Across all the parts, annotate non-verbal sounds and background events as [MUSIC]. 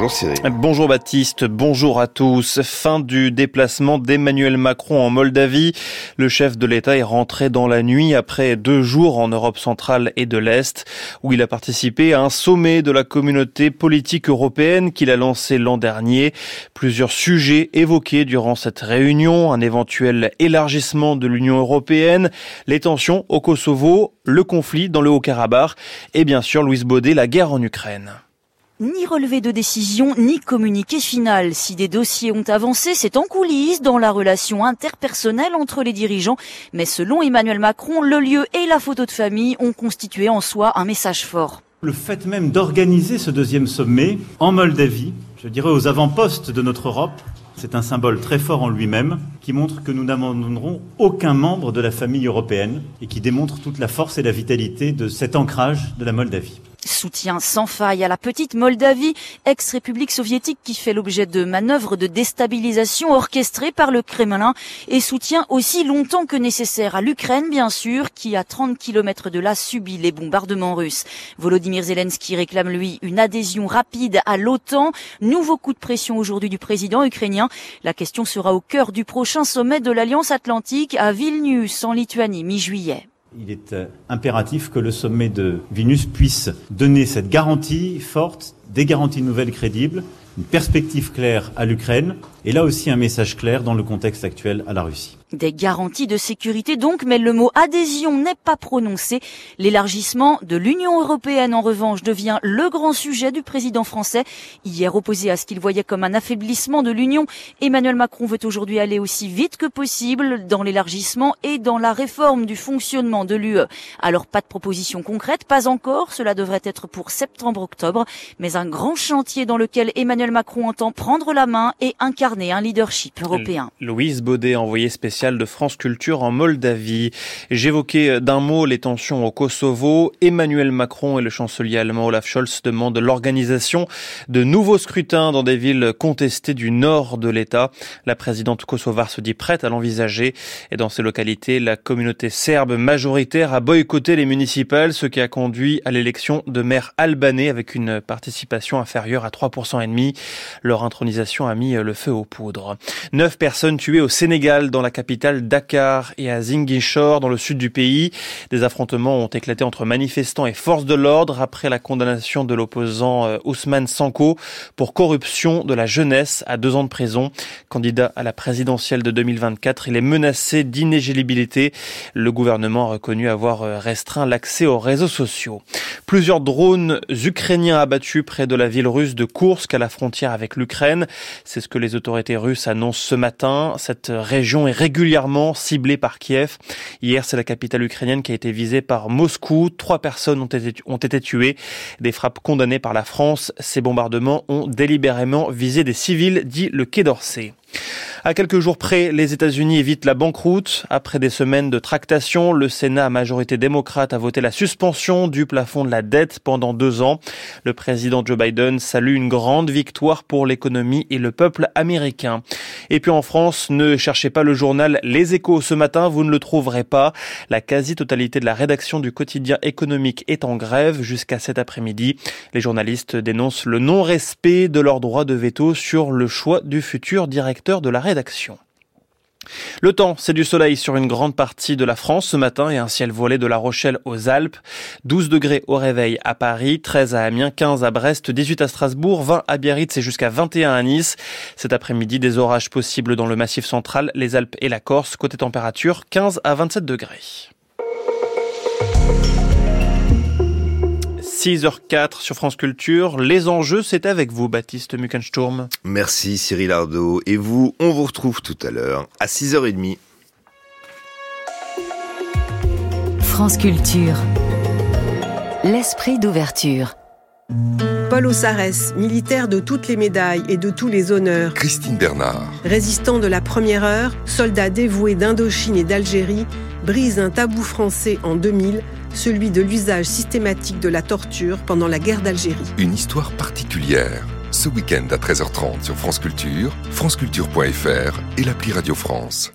Bonjour Cyril. Bonjour Baptiste, bonjour à tous. Fin du déplacement d'Emmanuel Macron en Moldavie. Le chef de l'État est rentré dans la nuit après deux jours en Europe centrale et de l'Est, où il a participé à un sommet de la communauté politique européenne qu'il a lancé l'an dernier. Plusieurs sujets évoqués durant cette réunion, un éventuel élargissement de l'Union européenne, les tensions au Kosovo, le conflit dans le Haut-Karabakh et bien sûr, Louise Baudet, la guerre en Ukraine. Ni relevé de décision, ni communiqué final. Si des dossiers ont avancé, c'est en coulisses dans la relation interpersonnelle entre les dirigeants. Mais selon Emmanuel Macron, le lieu et la photo de famille ont constitué en soi un message fort. Le fait même d'organiser ce deuxième sommet en Moldavie, je dirais aux avant-postes de notre Europe, c'est un symbole très fort en lui-même qui montre que nous n'abandonnerons aucun membre de la famille européenne et qui démontre toute la force et la vitalité de cet ancrage de la Moldavie. Soutien sans faille à la petite Moldavie, ex-république soviétique qui fait l'objet de manœuvres de déstabilisation orchestrées par le Kremlin et soutien aussi longtemps que nécessaire à l'Ukraine, bien sûr, qui à 30 km de là subit les bombardements russes. Volodymyr Zelensky réclame lui une adhésion rapide à l'OTAN. Nouveau coup de pression aujourd'hui du président ukrainien. La question sera au cœur du prochain sommet de l'Alliance Atlantique à Vilnius en Lituanie mi-juillet. Il est euh, impératif que le sommet de Vilnius puisse donner cette garantie forte, des garanties nouvelles crédibles, une perspective claire à l'Ukraine et là aussi un message clair dans le contexte actuel à la Russie. Des garanties de sécurité donc, mais le mot adhésion n'est pas prononcé. L'élargissement de l'Union européenne, en revanche, devient le grand sujet du président français. Hier opposé à ce qu'il voyait comme un affaiblissement de l'Union, Emmanuel Macron veut aujourd'hui aller aussi vite que possible dans l'élargissement et dans la réforme du fonctionnement de l'UE. Alors pas de proposition concrète, pas encore, cela devrait être pour septembre-octobre, mais un grand chantier dans lequel Emmanuel Macron entend prendre la main et incarner un leadership européen. Louise Baudet, envoyée de France Culture en Moldavie. J'évoquais d'un mot les tensions au Kosovo. Emmanuel Macron et le chancelier allemand Olaf Scholz demandent l'organisation de nouveaux scrutins dans des villes contestées du nord de l'État. La présidente kosovare se dit prête à l'envisager. Et dans ces localités, la communauté serbe majoritaire a boycotté les municipales, ce qui a conduit à l'élection de maires albanais avec une participation inférieure à 3% et demi. Leur intronisation a mis le feu aux poudres. Neuf personnes tuées au Sénégal dans la capitale Dakar et à Ziguinchor dans le sud du pays. Des affrontements ont éclaté entre manifestants et forces de l'ordre après la condamnation de l'opposant euh, Ousmane Sanko pour corruption de la jeunesse à deux ans de prison. Candidat à la présidentielle de 2024, il est menacé d'inéligibilité. Le gouvernement a reconnu avoir euh, restreint l'accès aux réseaux sociaux. Plusieurs drones ukrainiens abattus près de la ville russe de Kursk à la frontière avec l'Ukraine. C'est ce que les autorités russes annoncent ce matin. Cette région est régulièrement régulièrement ciblée par Kiev. Hier, c'est la capitale ukrainienne qui a été visée par Moscou. Trois personnes ont été, ont été tuées. Des frappes condamnées par la France. Ces bombardements ont délibérément visé des civils, dit le Quai d'Orsay. À quelques jours près, les États-Unis évitent la banqueroute. Après des semaines de tractation, le Sénat à majorité démocrate a voté la suspension du plafond de la dette pendant deux ans. Le président Joe Biden salue une grande victoire pour l'économie et le peuple américain. Et puis en France, ne cherchez pas le journal Les Échos ce matin, vous ne le trouverez pas. La quasi-totalité de la rédaction du quotidien économique est en grève jusqu'à cet après-midi. Les journalistes dénoncent le non-respect de leur droit de veto sur le choix du futur directeur de la rédaction. Le temps, c'est du soleil sur une grande partie de la France ce matin et un ciel voilé de La Rochelle aux Alpes. 12 degrés au réveil à Paris, 13 à Amiens, 15 à Brest, 18 à Strasbourg, 20 à Biarritz et jusqu'à 21 à Nice. Cet après-midi, des orages possibles dans le massif central, les Alpes et la Corse. Côté température, 15 à 27 degrés. 6h04 sur France Culture. Les enjeux, c'est avec vous, Baptiste Muckensturm. Merci Cyril Ardo. Et vous, on vous retrouve tout à l'heure à 6h30. France Culture. L'esprit d'ouverture. Paul Ossarès, militaire de toutes les médailles et de tous les honneurs. Christine Bernard. Résistant de la première heure, soldat dévoué d'Indochine et d'Algérie, brise un tabou français en 2000 celui de l'usage systématique de la torture pendant la guerre d'Algérie. Une histoire particulière. Ce week-end à 13h30 sur France Culture, franceculture.fr et l'appli Radio France.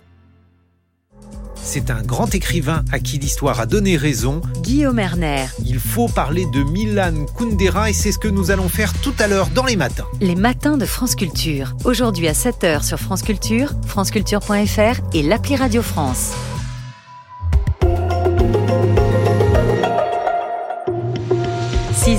C'est un grand écrivain à qui l'histoire a donné raison. Guillaume Erner. Il faut parler de Milan Kundera et c'est ce que nous allons faire tout à l'heure dans les matins. Les matins de France Culture. Aujourd'hui à 7h sur France Culture, franceculture.fr et l'appli Radio France.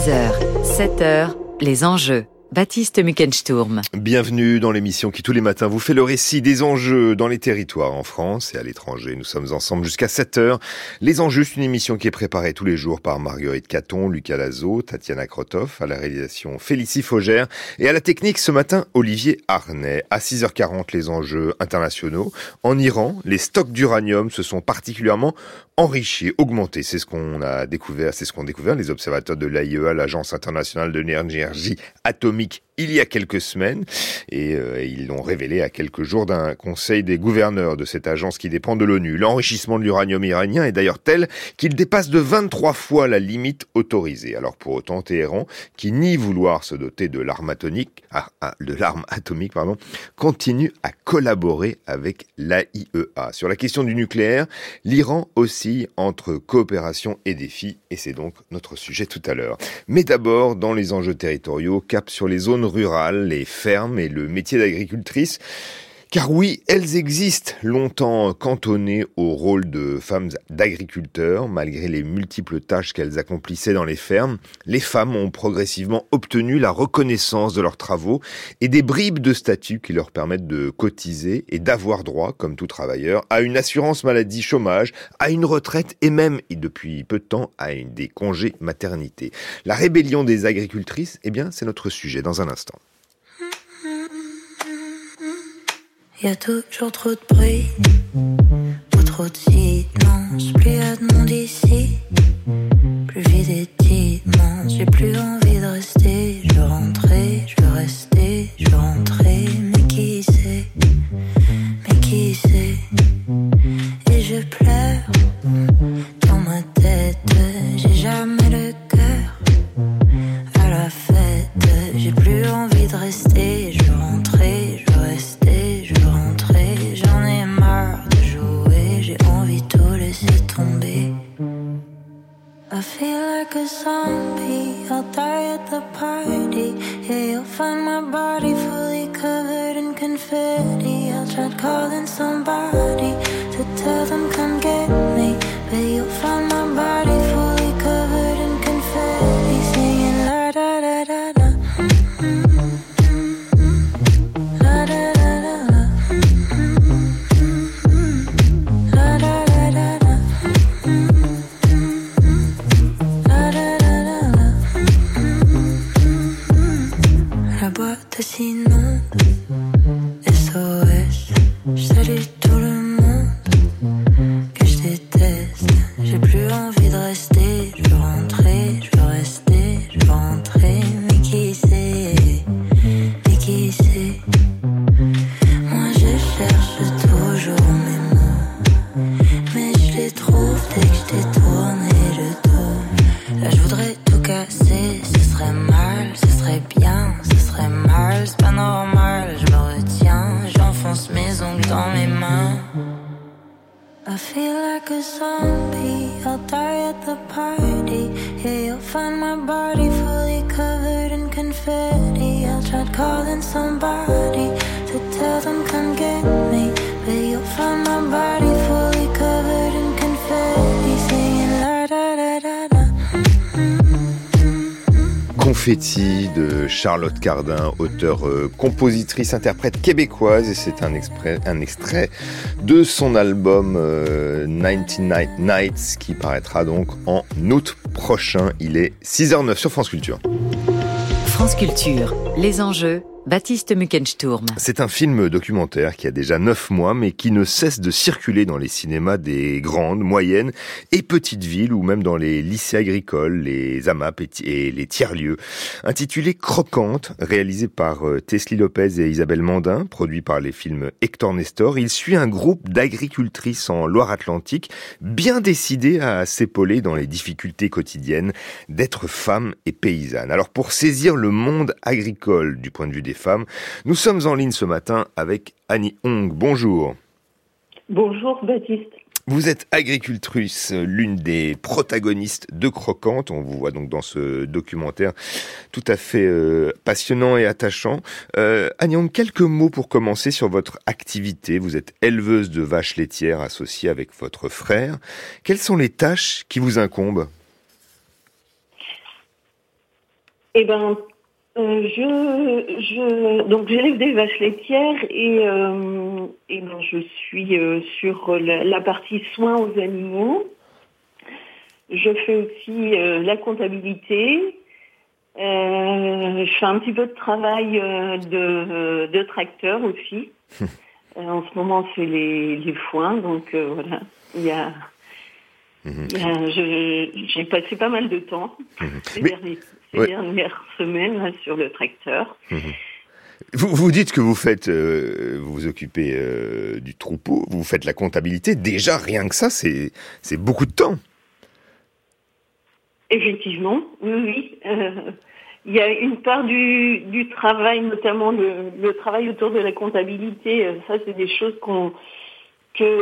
6h, 7h, les enjeux. Baptiste Muckensturm. Bienvenue dans l'émission qui tous les matins vous fait le récit des enjeux dans les territoires en France et à l'étranger. Nous sommes ensemble jusqu'à 7 heures. Les enjeux, c'est une émission qui est préparée tous les jours par Marguerite Caton, Lucas Lazo, Tatiana Krotov, à la réalisation Félicie Faugère et à la technique ce matin Olivier Arnay. À 6h40, les enjeux internationaux. En Iran, les stocks d'uranium se sont particulièrement enrichis, augmentés. C'est ce qu'on a découvert, c'est ce qu'ont découvert les observateurs de l'AIEA, l'Agence internationale de l'énergie atomique économique il y a quelques semaines et euh, ils l'ont révélé à quelques jours d'un conseil des gouverneurs de cette agence qui dépend de l'ONU. L'enrichissement de l'uranium iranien est d'ailleurs tel qu'il dépasse de 23 fois la limite autorisée. Alors pour autant, Téhéran, qui nie vouloir se doter de l'arme atomique, ah, ah, de l'arme atomique, pardon, continue à collaborer avec l'AIEA. Sur la question du nucléaire, l'Iran oscille entre coopération et défi et c'est donc notre sujet tout à l'heure. Mais d'abord, dans les enjeux territoriaux, cap sur les zones rurales, les fermes et le métier d'agricultrice. Car oui, elles existent, longtemps cantonnées au rôle de femmes d'agriculteurs, malgré les multiples tâches qu'elles accomplissaient dans les fermes, les femmes ont progressivement obtenu la reconnaissance de leurs travaux et des bribes de statut qui leur permettent de cotiser et d'avoir droit, comme tout travailleur, à une assurance maladie chômage, à une retraite et même, et depuis peu de temps, à des congés maternité. La rébellion des agricultrices, eh bien, c'est notre sujet dans un instant. Y a toujours trop de bruit, trop de silence. Plus y a de monde ici, the party. Yeah, you'll find my body fully covered in confetti. I tried calling somebody to tell them come get me. But you'll find my body fully De Charlotte Cardin, auteure, euh, compositrice, interprète québécoise, et c'est un extrait de son album euh, 99 Nights qui paraîtra donc en août prochain. Il est 6h09 sur France Culture. France Culture, les enjeux, Baptiste Muckensturm. C'est un film documentaire qui a déjà 9 mois, mais qui ne cesse de circuler dans les cinémas des grandes, moyennes et petites villes, ou même dans les lycées agricoles, les AMAP et les tiers-lieux. Intitulé Croquante, réalisé par euh, Teslie Lopez et Isabelle Mandin, produit par les films Hector Nestor, il suit un groupe d'agricultrices en Loire-Atlantique, bien décidées à s'épauler dans les difficultés quotidiennes d'être femmes et paysannes. Alors pour saisir le monde agricole du point de vue des femmes, nous sommes en ligne ce matin avec Annie Hong. Bonjour. Bonjour Baptiste. Vous êtes agricultrice, l'une des protagonistes de Croquante. On vous voit donc dans ce documentaire tout à fait euh, passionnant et attachant. Euh, Agnang, quelques mots pour commencer sur votre activité. Vous êtes éleveuse de vaches laitières associée avec votre frère. Quelles sont les tâches qui vous incombent? Eh ben, euh, je, je, donc j'élève des vaches laitières et, euh, et ben, je suis euh, sur la, la, partie soins aux animaux. Je fais aussi la comptabilité. je fais un petit peu de travail de, de tracteur aussi. [LAUGHS] en ce moment, c'est les, les foins, donc voilà. Il y a mhm. j'ai passé pas mal de temps mhm. ces derniers ces dernières [LAUGHS] semaines sur le tracteur. Mhm. Vous, vous dites que vous faites, euh, vous vous occupez euh, du troupeau, vous faites la comptabilité. Déjà, rien que ça, c'est c'est beaucoup de temps. Effectivement, oui, oui. Euh, il y a une part du, du travail, notamment le, le, travail autour de la comptabilité. Ça, c'est des choses qu'on que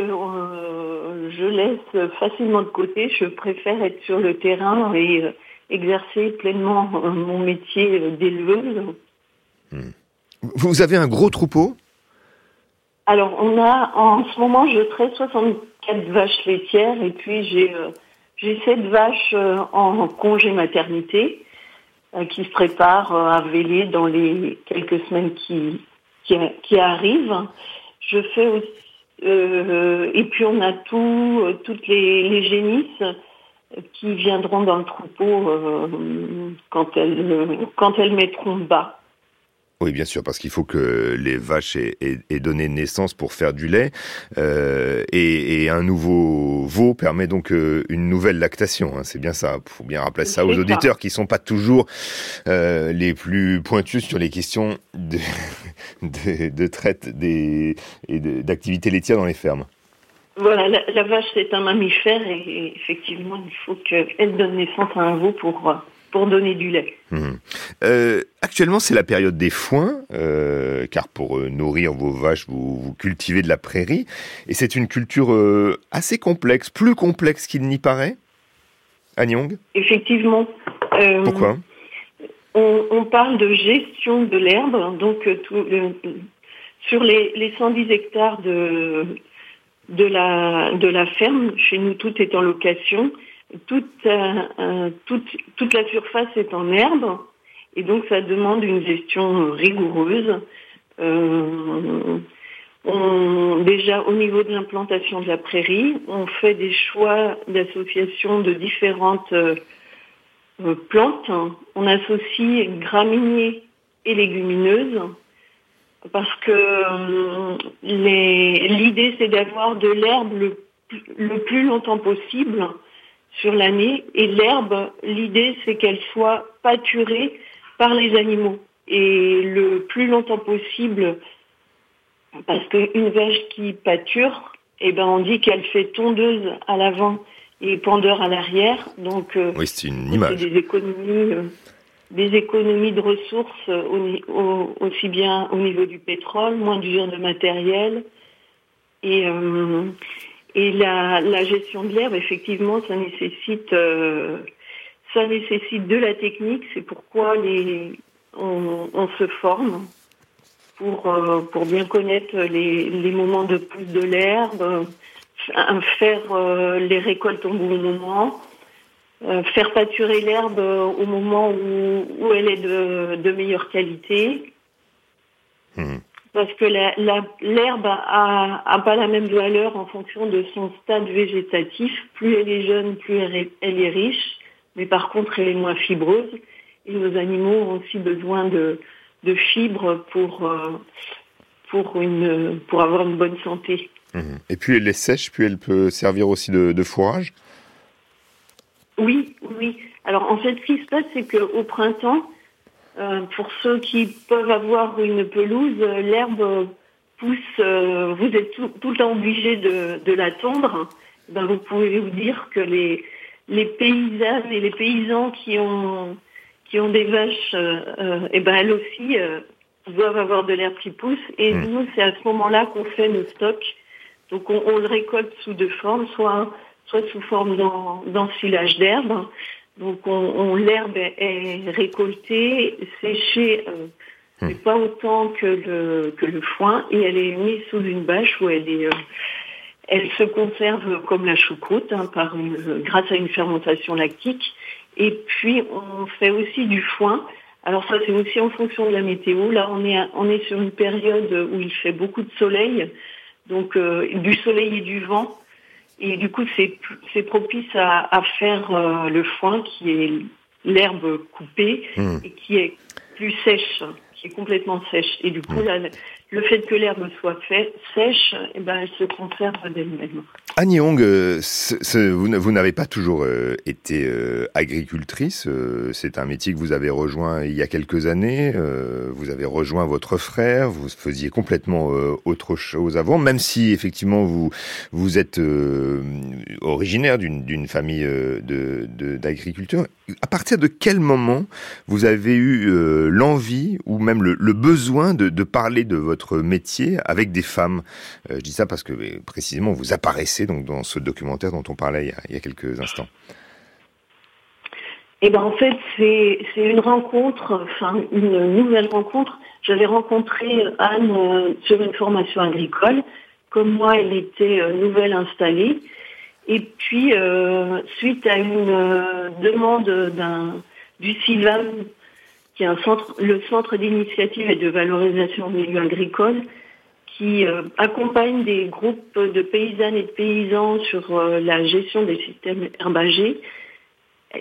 je laisse facilement de côté. Je préfère être sur le terrain et exercer pleinement euh, mon métier d'éleveuse. Hmm. Vous avez un gros troupeau? Alors, on a, en ce moment, je traite 64 vaches laitières et puis j'ai euh, j'ai 7 vaches euh, en congé maternité qui se préparent à véler dans les quelques semaines qui, qui, arrivent. Je fais aussi, et puis on a tout, toutes les, les génisses qui viendront dans le troupeau euh, quand, elles, quand elles mettront bas. Oui, bien sûr, parce qu'il faut que les vaches aient, donné naissance pour faire du lait. Euh, et, un nouveau veau permet donc euh, une nouvelle lactation. Hein, c'est bien ça. Il faut bien rappeler ça aux auditeurs qui sont pas toujours les plus pointus sur les questions de, [LAUGHS] de, de traite des, et d'activité laitière dans les fermes. Voilà, la, vache c'est un mammifère et, effectivement il faut qu'elle donne naissance à un veau pour, pour donner du lait. Mmh. Euh, actuellement c'est la période des foins, euh, car pour euh, nourrir vos vaches vous, vous, cultivez de la prairie et c'est une culture assez complexe, plus complexe qu'il n'y paraît. Agnong Effectivement. Pourquoi? on, on, parle de gestion de l'herbe, donc tout, sur les, les 110 hectares de de la, de la ferme. Chez nous, tout est en location. Toute, euh, euh, toute, toute la surface est en herbe. Et donc, ça demande une gestion rigoureuse. Euh, déjà, au niveau de l'implantation de la prairie, on fait des choix d'association de différentes plantes. On associe graminées et légumineuses parce que euh, l'idée c'est d'avoir de l'herbe le, le, plus longtemps possible sur l'année et l'herbe, l'idée c'est qu'elle soit pâturée par les animaux et le plus longtemps possible parce qu'une vache qui pâture, eh ben on dit qu'elle fait tondeuse à l'avant et pendeur à l'arrière, donc euh, oui, c'est une image. des économies. Euh, des économies de ressources aussi bien au niveau du pétrole, moins d'usure de matériel. Et, euh, et la, gestion de l'herbe, effectivement, ça nécessite, euh, ça nécessite de la technique. C'est pourquoi on, se forme pour, euh, pour bien connaître les, les moments de pousse de l'herbe, faire les récoltes au bon moment euh, faire pâturer l'herbe euh, au moment où, où, elle est de, de meilleure qualité. Hmm. Parce que l'herbe la, a, a, pas la même valeur en fonction de son stade végétatif. Plus elle est jeune, plus elle est, elle est riche. Mais par contre, elle est moins fibreuse. Et nos animaux ont aussi besoin de, de fibres pour, euh, pour, une, pour avoir une bonne santé. Hmm. Et puis elle est sèche, puis elle peut servir aussi de, de fourrage oui, oui. Alors en fait, ce qui se passe, c'est qu'au printemps, euh, pour ceux qui peuvent avoir une pelouse, l'herbe pousse, euh, vous êtes tout, le temps obligé de, de la tondre. Ben, vous pouvez vous dire que les, les paysannes et les paysans qui ont, qui ont des vaches, euh, et ben elles aussi doivent avoir de l'herbe qui pousse. Et mmh. nous, c'est à ce moment-là qu'on fait nos stocks Donc on, le récolte sous deux formes, soit, soit sous forme d'ensilage d'herbe. Donc on, l'herbe est, récoltée, séchée, euh, mais hmm. pas autant que le, que le foin, et elle est mise sous une bâche où elle est... Euh, elle se conserve comme la choucroute hein, par grâce à une fermentation lactique. Et puis on fait aussi du foin. Alors ça c'est aussi en fonction de la météo. Là on est on est sur une période où il fait beaucoup de soleil, donc euh, du soleil et du vent. Et du coup c'est c'est propice à, à faire euh, le foin qui est l'herbe coupée mmh. et qui est plus sèche, qui est complètement sèche. Et du coup mmh. là le fait que l'herbe soit sèche, eh ben, elle se conserve d'elle-même. Annie Young, euh, vous, n'avez pas toujours euh, été euh, agricultrice. c'est un métier que vous avez rejoint il y a quelques années. vous avez rejoint votre frère. Vous faisiez complètement autre chose avant, même si effectivement vous vous êtes originaire d'une famille d'agriculteurs. À partir de quel moment vous avez eu l'envie ou même le, besoin de parler de votre votre métier avec des femmes. Euh, je dis ça parce que précisément vous apparaissez donc dans ce documentaire dont on parlait il y a, quelques instants. Eh ben en fait c'est une rencontre, enfin une nouvelle rencontre. J'avais rencontré Anne euh, sur une formation agricole. Comme moi, elle était euh, nouvelle installée. Et puis, suite à une demande d'un du CIVAM qui est un centre, le centre d'initiative et de valorisation du milieu agricole, qui euh, accompagne des groupes de paysannes et de paysans sur euh, la gestion des systèmes herbagés.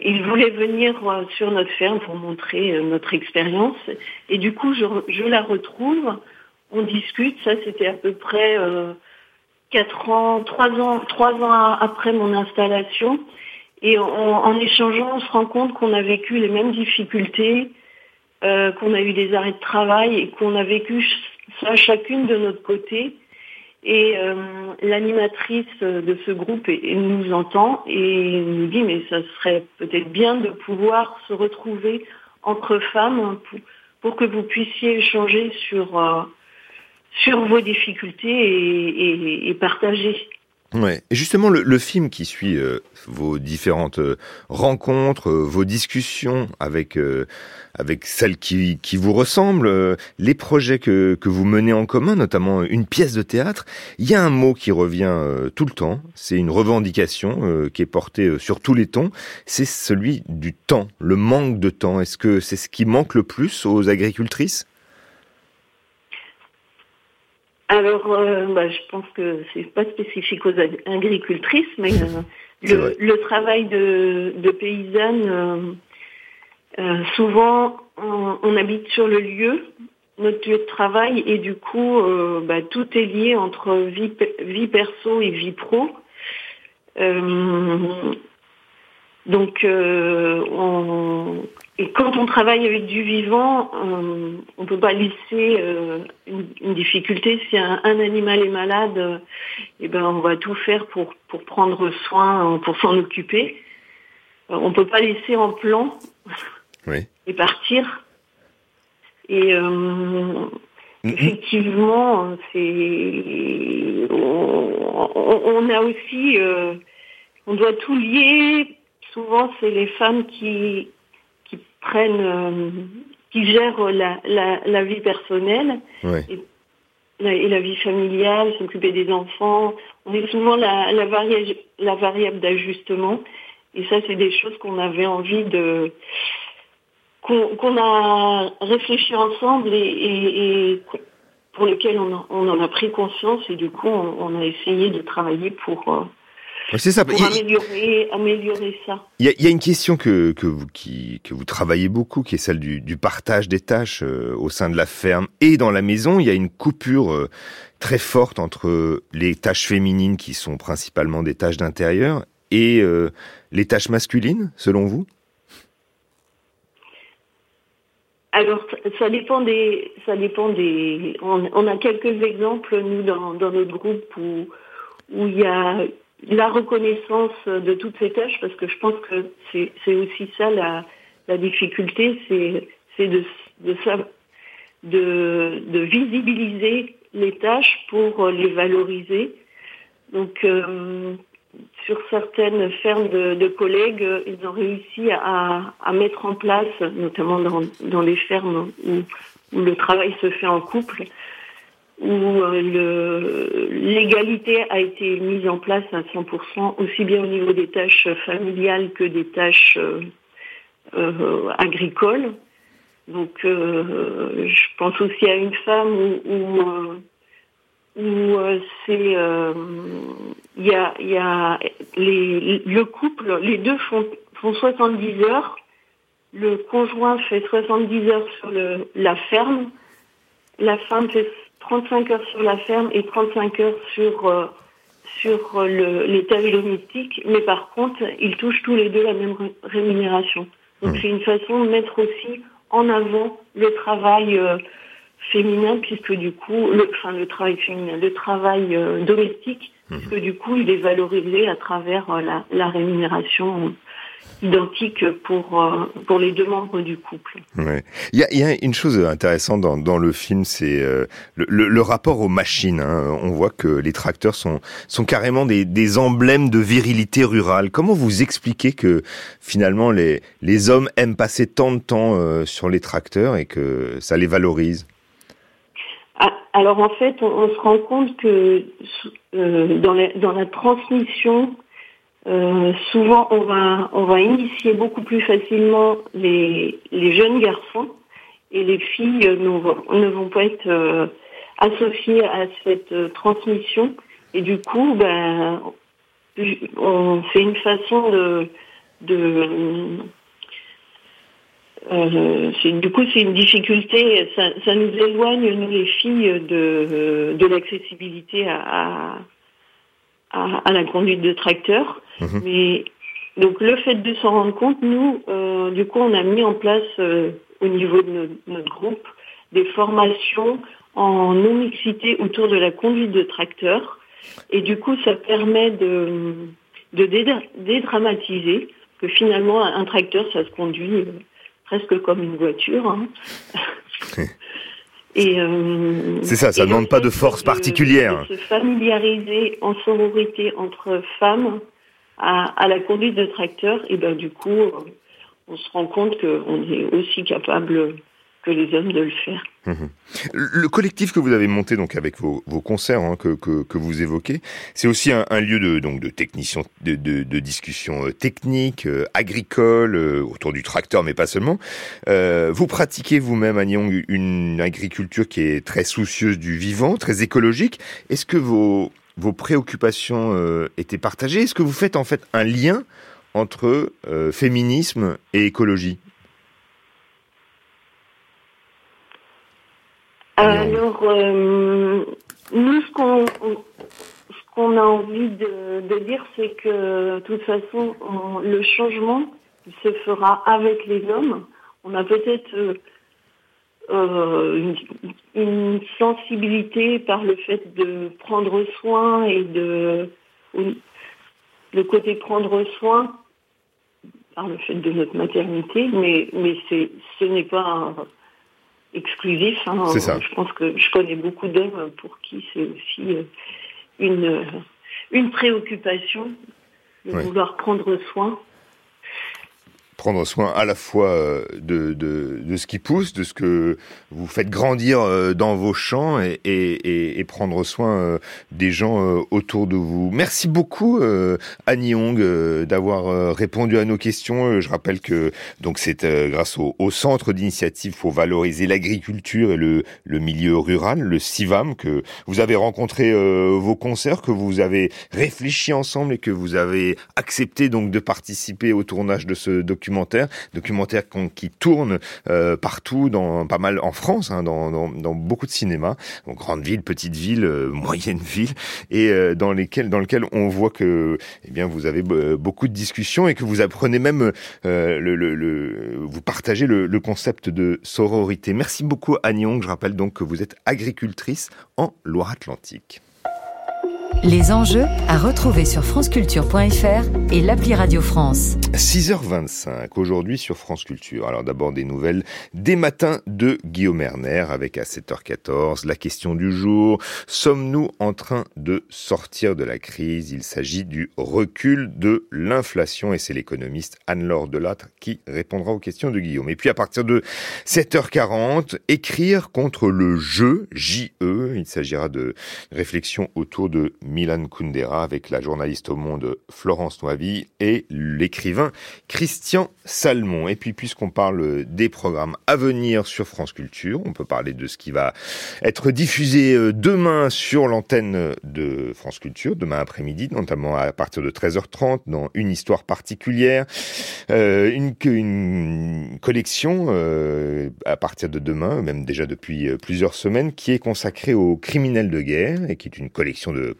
Ils voulaient venir euh, sur notre ferme pour montrer notre expérience. Et du coup, je, je, la retrouve, on discute, ça c'était à peu près quatre ans, trois ans, trois ans après mon installation. Et en échangeant, on se rend compte qu'on a vécu les mêmes difficultés, euh, qu'on a eu des arrêts de travail et qu'on a vécu ça chacune de notre côté. Et euh, l'animatrice de ce groupe nous entend et nous dit mais ça serait peut-être bien de pouvoir se retrouver entre femmes pour, que vous puissiez échanger sur, euh, sur vos difficultés et, et partager. Ouais. Et justement, le, film qui suit euh, vos différentes euh, rencontres, euh, vos discussions avec avec celles qui, qui vous ressemblent, les projets que, que vous menez en commun, notamment une pièce de théâtre, il y a un mot qui revient tout le temps. C'est une revendication qui est portée sur tous les tons. C'est celui du temps, le manque de temps. Est-ce que c'est ce qui manque le plus aux agricultrices? Alors, euh, bah, je pense que c'est pas spécifique aux agricultrices, mais euh, [LAUGHS] le, travail de, de paysanne, euh, souvent on, habite sur le lieu, notre lieu de travail, et du coup, bah, tout est lié entre vie, vie perso et vie pro. donc, on, et quand on travaille avec du vivant, on ne peut pas laisser euh, une, difficulté. Si un, animal est malade, euh, eh ben on va tout faire pour, pour prendre soin, pour s'en occuper. Euh, on ne peut pas laisser en plan [LAUGHS] et partir. Et mm-hmm. effectivement, c'est on, a aussi, on doit tout lier. Souvent, c'est les femmes qui prennent, euh, qui gèrent la, la, vie personnelle et, la, vie familiale, s'occuper des enfants. On est souvent la, la, variable, la variable d'ajustement. Et ça, c'est des choses qu'on avait envie de qu'on a réfléchi ensemble et, pour lesquelles on, on, en a pris conscience et du coup on, a essayé de travailler pour euh, c'est ça. Pour améliorer, améliorer ça. Il y, a, une question que, que, vous, qui, que vous travaillez beaucoup, qui est celle du, du partage des tâches euh, au sein de la ferme et dans la maison. Il y a une coupure euh, très forte entre les tâches féminines, qui sont principalement des tâches d'intérieur, et euh, les tâches masculines, selon vous? Alors, ça dépend des, ça dépend des. On, on a quelques exemples nous dans, dans notre groupe où où il y a la reconnaissance de toutes ces tâches, parce que je pense que c'est aussi ça la, difficulté, c'est de, de, visibiliser les tâches pour les valoriser. Donc, euh, sur certaines fermes de, collègues, ils ont réussi à, mettre en place, notamment dans, les fermes où, le travail se fait en couple, où euh, l'égalité a été mise en place à 100%, aussi bien au niveau des tâches familiales que des tâches euh, agricoles. Donc, je pense aussi à une femme où où euh, c'est euh, il y a y a les le couple les deux font font 70 heures le conjoint fait 70 heures sur le la ferme la femme fait 35 heures sur la ferme et 35 heures sur euh, sur le, les tâches domestiques mais par contre ils touchent tous les deux la même rémunération donc mmh. c'est une façon de mettre aussi en avant le travail féminin puisque du coup, le, enfin le travail féminin, le travail euh, domestique, mhm. puisque du coup il est valorisé à travers euh, la, la, rémunération identique pour euh, pour les deux membres du couple. Ouais. Il, y a, il y a une chose intéressante dans, dans le film, c'est le, le, rapport aux machines. Hein. On voit que les tracteurs sont sont carrément des, des emblèmes de virilité rurale. Comment vous expliquez que finalement les les hommes aiment passer tant de temps sur les tracteurs et que ça les valorise? Ah, alors en fait, on, se rend compte que euh, dans, la, dans, la, transmission, euh, souvent on va, on va initier beaucoup plus facilement les, les jeunes garçons et les filles ne vont, ne vont pas être euh, associées à cette transmission. Et du coup, ben, on fait une façon de, de euh, du coup, c'est une difficulté. Ça, nous éloigne, nous les filles, de, de l'accessibilité à, à, la conduite de tracteur. Mhm. Mais donc, le fait de s'en rendre compte, nous, euh, du coup, on a mis en place euh, au niveau de notre, groupe des formations en non-mixité autour de la conduite de tracteur. Et du coup, ça permet de, de dédramatiser que finalement, un tracteur, ça se conduit euh, presque comme une voiture. Hein. Et euh, c'est ça, ça ne demande pas de force particulière. se familiariser en sororité entre femmes à, à, la conduite de tracteur, et ben du coup, on se rend compte qu'on est aussi capable que les hommes de le faire. Mhm. Le collectif que vous avez monté donc avec vos, concerts hein, que, que, vous évoquez, c'est aussi un, lieu de donc de discussion euh, technique, euh, agricole euh, autour du tracteur, mais pas seulement. Vous pratiquez vous-même à Nyon une agriculture qui est très soucieuse du vivant, très écologique. Est-ce que vos vos préoccupations étaient partagées? Est-ce que vous faites en fait un lien entre féminisme et écologie? Alors, euh, nous, ce qu'on qu'on a envie de, dire, c'est que de toute façon, le changement se fera avec les hommes. On a peut-être euh, euh une, sensibilité par le fait de prendre soin et de le côté prendre soin par le fait de notre maternité, mais mais ce n'est pas exclusif. Hein. Je pense que je connais beaucoup d'hommes pour qui c'est aussi euh, une, une préoccupation de vouloir prendre soin prendre soin à la fois euh, de, de, de, ce qui pousse, de ce que vous faites grandir euh, dans vos champs et, et, et prendre soin euh, des gens autour de vous. Merci beaucoup Annie Hong d'avoir répondu à nos questions. Je rappelle que donc c'est grâce au, au centre d'initiative pour valoriser l'agriculture et le, le milieu rural, le CIVAM, que vous avez rencontré vos concerts, que vous avez réfléchi ensemble et que vous avez accepté donc de participer au tournage de ce documentaire documentaire, documentaire qui tourne euh, partout, dans pas mal en France, hein, dans, dans, beaucoup de cinémas, grandes villes, petites villes, euh, moyennes villes, et euh, dans lesquelles, dans lequel on voit que, eh bien, vous avez beaucoup de discussions et que vous apprenez même, le, vous partagez le, le, concept de sororité. Merci beaucoup Annie Je rappelle donc que vous êtes agricultrice en Loire-Atlantique. Les enjeux à retrouver sur franceculture.fr et l'appli Radio France. 6h25 aujourd'hui sur France Culture. Alors d'abord des nouvelles des matins de Guillaume Erner avec à 7h14 la question du jour. Sommes-nous en train de sortir de la crise? Il s'agit du recul de l'inflation et c'est l'économiste Anne-Laure Delattre qui répondra aux questions de Guillaume. Et puis à partir de 7h40, écrire contre le jeu, J-E. Il s'agira de réflexions autour de Milan Kundera avec la journaliste au Monde Florence Noivy et l'écrivain Christian Salmon. Et puis puisqu'on parle des programmes à venir sur France Culture, on peut parler de ce qui va être diffusé euh, demain sur l'antenne de France Culture, demain après-midi, notamment à partir de 13h30 dans Une histoire particulière, euh, une, collection euh, à partir de demain, même déjà depuis plusieurs semaines, qui est consacrée aux criminels de guerre et qui est une collection de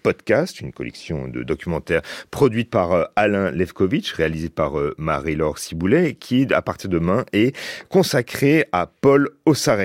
une collection de documentaires produite par euh, Alain Levkovitch, réalisée par euh, Marie-Laure Ciboulet, qui, à partir de demain, est consacrée à Paul Ossares,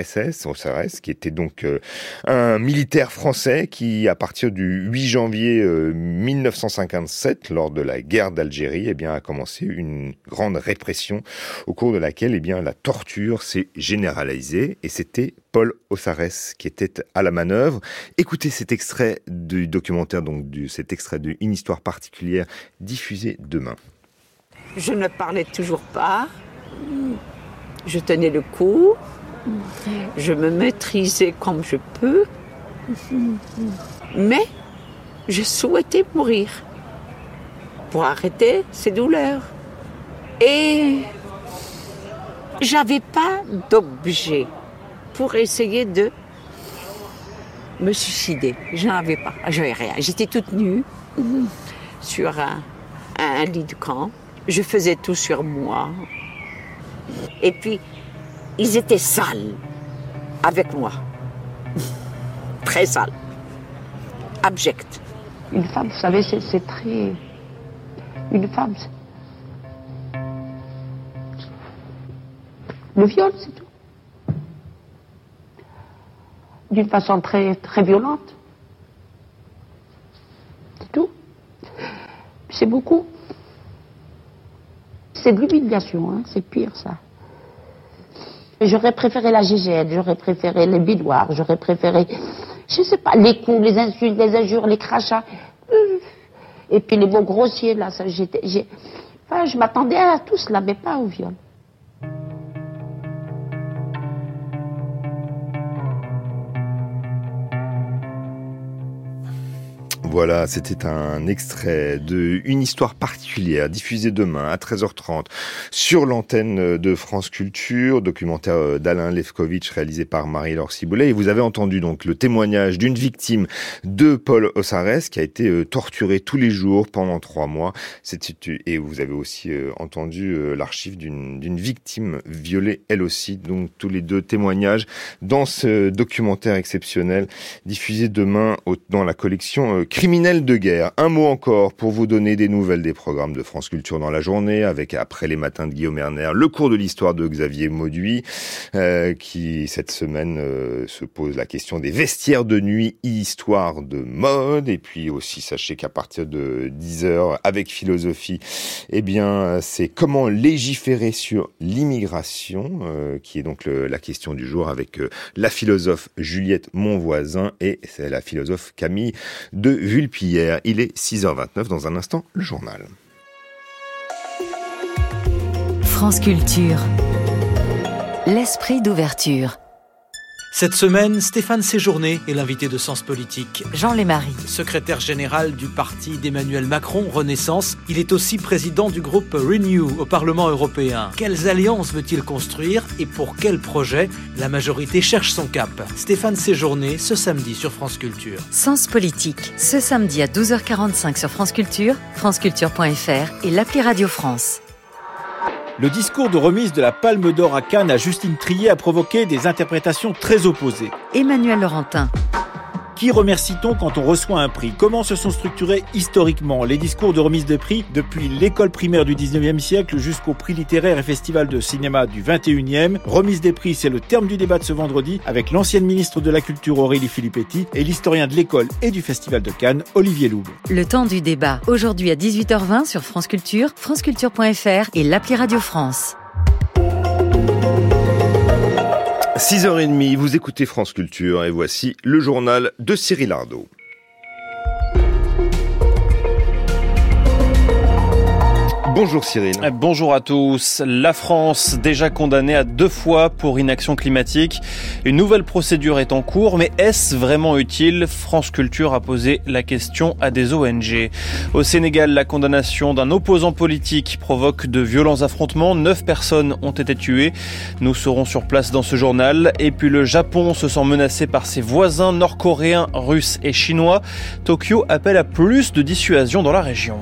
Ossares qui était donc euh, un militaire français qui, à partir du 8 janvier 1957, lors de la guerre d'Algérie, eh bien, a commencé une grande répression au cours de laquelle, eh bien, la torture s'est généralisée. Et c'était Paul Ossares qui était à la manœuvre. Écoutez cet extrait du documentaire, donc du, cet extrait d'une histoire particulière diffusé demain. Je ne parlais toujours pas. Je tenais le coup. Je me maîtrisais comme je peux. Mais je souhaitais mourir pour arrêter ces douleurs. Et j'avais pas d'objet pour essayer de me suicider. Je avais pas. J'avais rien. J'étais toute nue sur un, lit de camp. Je faisais tout sur moi. Et puis, ils étaient sales avec moi. [LAUGHS] très sales. Abjects. Une femme, vous savez, c'est très. Une femme. Le viol, c'est tout. D'une façon très, très violente. C'est tout. C'est beaucoup. C'est de l'humiliation, hein, c'est pire ça. J'aurais préféré la GGN, j'aurais préféré les bidoirs, j'aurais préféré, je sais pas, les coups, les insultes, les injures, les crachats. Et puis les mots grossiers, là, ça, enfin, je m'attendais à tout cela, mais pas au viol. Voilà, c'était un extrait de Une histoire particulière diffusée demain à 13h30 sur l'antenne de France Culture, documentaire d'Alain Levkovitch réalisé par Marie-Laure Ciboulet. Et vous avez entendu donc le témoignage d'une victime de Paul Ossares qui a été euh, torturé tous les jours pendant trois mois. Et vous avez aussi euh, entendu euh, l'archive d'une victime violée elle aussi. Donc tous les deux témoignages dans ce documentaire exceptionnel diffusé demain dans la collection Criminel de guerre. Un mot encore pour vous donner des nouvelles des programmes de France Culture dans la journée, avec après les matins de Guillaume Erner, le cours de l'histoire de Xavier Mauduit, euh, qui cette semaine euh, se pose la question des vestiaires de nuit, histoire de mode, et puis aussi sachez qu'à partir de 10 heures, avec philosophie, eh bien c'est comment légiférer sur l'immigration, euh, qui est donc la question du jour avec la philosophe Juliette Monvoisin et la philosophe Camille de Vulpillère. Il est 6h29 dans un instant, le journal. France Culture. L'esprit d'ouverture. Cette semaine, Stéphane Séjourné est l'invité de Sens Politique. Jean Lémarie. Secrétaire général du parti d'Emmanuel Macron, Renaissance, il est aussi président du groupe Renew au Parlement européen. Quelles alliances veut-il construire et pour quel projet? La majorité cherche son cap. Stéphane Séjourné, ce samedi sur France Culture. Sens Politique, ce samedi à 12h45 sur France Culture, franceculture.fr et l'appli Radio France. Le discours de remise de la Palme d'Or à Cannes à Justine Trier a provoqué des interprétations très opposées. Emmanuel Laurentin Qui remercie-t-on quand on reçoit un prix? Comment se sont structurés historiquement les discours de remise de prix? Depuis l'école primaire du 19e siècle jusqu'au prix littéraire et festival de cinéma du 21e Remise des prix, c'est le terme du débat de ce vendredi avec l'ancienne ministre de la Culture Aurélie Filippetti et l'historien de l'école et du festival de Cannes Olivier Loub. Le temps du débat, aujourd'hui à 18h20 sur France Culture, franceculture.fr et l'appli Radio France. 6h30, vous écoutez France Culture et voici le journal de Cyril Ardo. Bonjour Cyril. Bonjour à tous. La France, déjà condamnée à deux fois pour inaction climatique. Une nouvelle procédure est en cours, mais est-ce vraiment utile? France Culture a posé la question à des ONG. Au Sénégal, la condamnation d'un opposant politique provoque de violents affrontements. Neuf personnes ont été tuées. Nous serons sur place dans ce journal. Et puis le Japon se sent menacé par ses voisins nord-coréens, russes et chinois. Tokyo appelle à plus de dissuasion dans la région.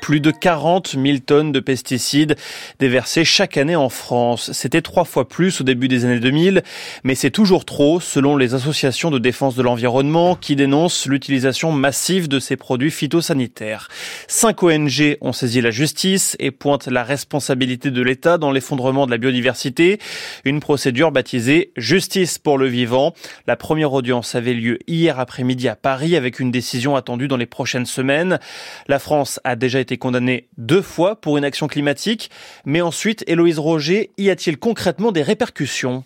Plus de 40 000 tonnes de pesticides déversés chaque année en France. C'était trois fois plus au début des années 2000, mais c'est toujours trop selon les associations de défense de l'environnement qui dénoncent l'utilisation massive de ces produits phytosanitaires. Cinq ONG ont saisi la justice et pointent la responsabilité de l'État dans l'effondrement de la biodiversité. Une procédure baptisée Justice pour le vivant. La première audience avait lieu hier après-midi à Paris avec une décision attendue dans les prochaines semaines. La France a déjà été condamné deux fois pour une action climatique, mais ensuite, Héloïse Roger, y a-t-il concrètement des répercussions?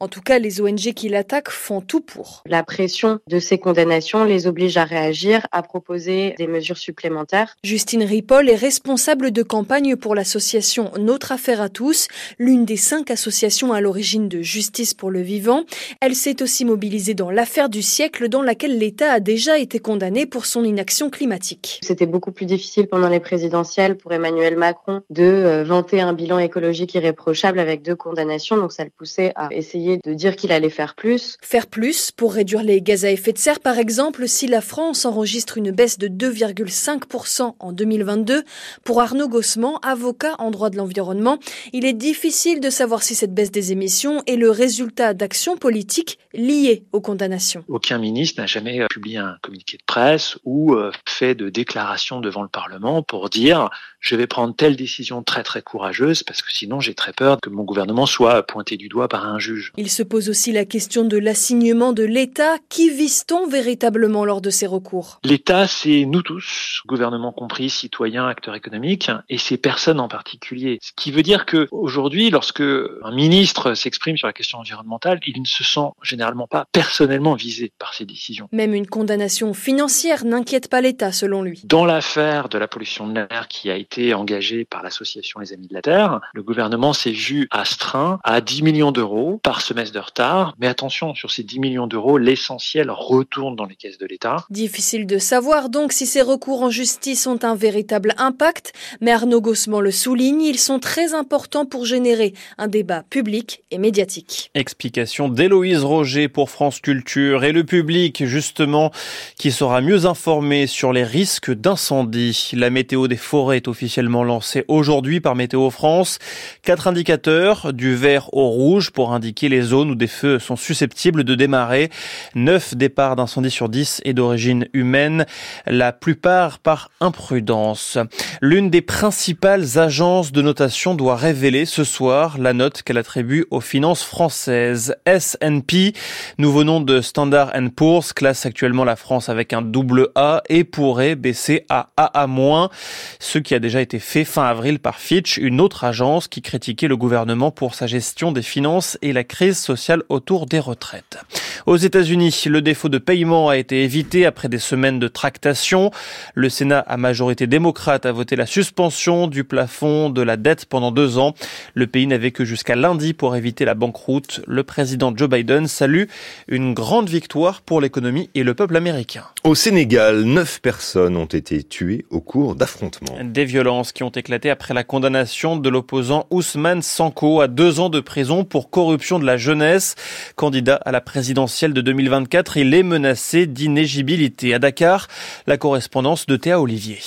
En tout cas, les ONG qui l'attaquent font tout pour. La pression de ces condamnations les oblige à réagir, à proposer des mesures supplémentaires. Justine Ripoll est responsable de campagne pour l'association Notre Affaire à tous, l'une des cinq associations à l'origine de Justice pour le vivant. Elle s'est aussi mobilisée dans l'affaire du siècle dans laquelle l'État a déjà été condamné pour son inaction climatique. C'était beaucoup plus difficile pendant les présidentielles pour Emmanuel Macron de euh, vanter un bilan écologique irréprochable avec deux condamnations, donc ça le poussait à essayer de dire qu'il allait faire plus. Faire plus pour réduire les gaz à effet de serre, par exemple, si la France enregistre une baisse de 2,5% en 2022. Pour Arnaud Gossement, avocat en droit de l'environnement, il est difficile de savoir si cette baisse des émissions est le résultat d'actions politiques liées aux condamnations. Aucun ministre n'a jamais publié un communiqué de presse ou euh, fait de déclaration devant le Parlement pour dire je vais prendre telle décision très très courageuse parce que sinon j'ai très peur que mon gouvernement soit pointé du doigt par un juge. Il se pose aussi la question de l'assignement de l'État. Qui vise-t-on véritablement lors de ces recours? L'État, c'est nous tous, gouvernement compris, citoyens, acteurs économiques, et ces personnes en particulier. Ce qui veut dire que aujourd'hui, lorsque un ministre s'exprime sur la question environnementale, il ne se sent généralement pas personnellement visé par ces décisions. Même une condamnation financière n'inquiète pas l'État, selon lui. Dans l'affaire de la pollution de l'air qui a été engagée par l'association Les Amis de la Terre, le gouvernement s'est vu astreint à 10 millions d'euros par semestre de retard. Mais attention, sur ces 10 millions d'euros, l'essentiel retourne dans les caisses de l'État. Difficile de savoir donc si ces recours en justice ont un véritable impact, mais Arnaud Gossement le souligne, ils sont très importants pour générer un débat public et médiatique. Explication d'Héloïse Roger pour France Culture et le public justement qui sera mieux informé sur les risques d'incendie. La météo des forêts est officiellement lancée aujourd'hui par Météo France. Quatre indicateurs du vert au rouge pour indiquer les zones où des feux sont susceptibles de démarrer. 9 départs d'incendie sur 10 est d'origine humaine, la plupart par imprudence. L'une des principales agences de notation doit révéler ce soir la note qu'elle attribue aux finances françaises. S&P, nouveau nom de Standard Poor's, classe actuellement la France avec un double A et pourrait baisser à AA-, ce qui a déjà été fait fin avril par Fitch, une autre agence qui critiquait le gouvernement pour sa gestion des finances et la crise sociale autour des retraites. Aux États-Unis, le défaut de paiement a été évité après des semaines de tractation. Le Sénat à majorité démocrate a voté la suspension du plafond de la dette pendant deux ans. Le pays n'avait que jusqu'à lundi pour éviter la banqueroute. Le président Joe Biden salue une grande victoire pour l'économie et le peuple américain. Au Sénégal, neuf personnes ont été tuées au cours d'affrontements. Des violences qui ont éclaté après la condamnation de l'opposant Ousmane Sanko à deux ans de prison pour corruption de la jeunesse. Candidat à la présidentielle de 2024, il est menacé d'inégibilité. À Dakar, la correspondance de Théa Olivier.